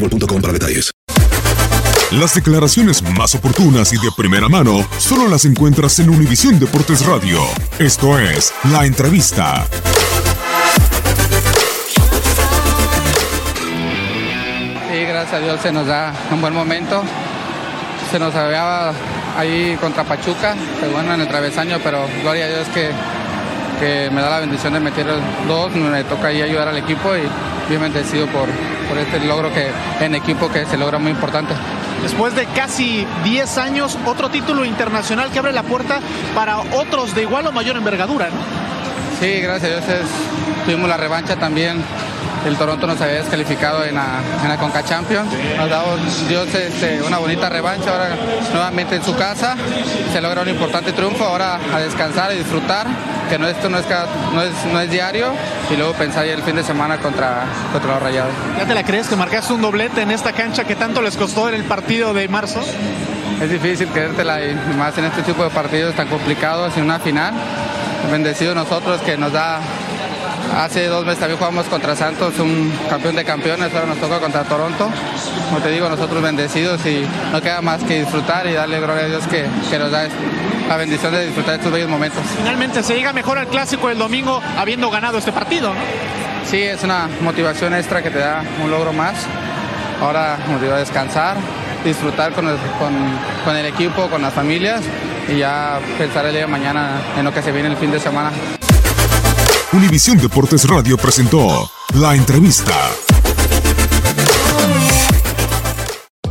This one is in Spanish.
boostmobile.com para detalles. Las declaraciones más oportunas y de primera mano solo las encuentras en Univisión Deportes Radio. Esto es La Entrevista. Sí, gracias a Dios se nos da un buen momento. Se nos había ahí contra Pachuca, pero bueno, en el travesaño, pero gloria a Dios que, que me da la bendición de meter dos, me toca ahí ayudar al equipo y bien bendecido por, por este logro que en equipo que se logra muy importante. Después de casi 10 años, otro título internacional que abre la puerta para otros de igual o mayor envergadura, ¿no? Sí, gracias a Dios es- tuvimos la revancha también. El Toronto nos había descalificado en la, en la Conca Champions. Nos ha dado Dios este, una bonita revancha ahora nuevamente en su casa. Se logra un importante triunfo. Ahora a descansar y disfrutar, que no, esto no es, cada- no, es, no es diario. Y luego pensar ya el fin de semana contra, contra los Rayados. ¿Ya te la crees que marcaste un doblete en esta cancha que tanto les costó en el partido de marzo? Es difícil creértela y más en este tipo de partidos tan complicados en una final. Bendecidos nosotros que nos da. Hace dos meses también jugamos contra Santos, un campeón de campeones, ahora nos toca contra Toronto. Como te digo, nosotros bendecidos y no queda más que disfrutar y darle gloria a Dios que, que nos da la bendición de disfrutar estos bellos momentos. Finalmente se llega mejor al clásico del domingo habiendo ganado este partido, ¿no? Sí, es una motivación extra que te da un logro más. Ahora nos dio a descansar, disfrutar con el, con, con el equipo, con las familias y ya pensar el día de mañana en lo que se viene el fin de semana. Univisión Deportes Radio presentó La Entrevista.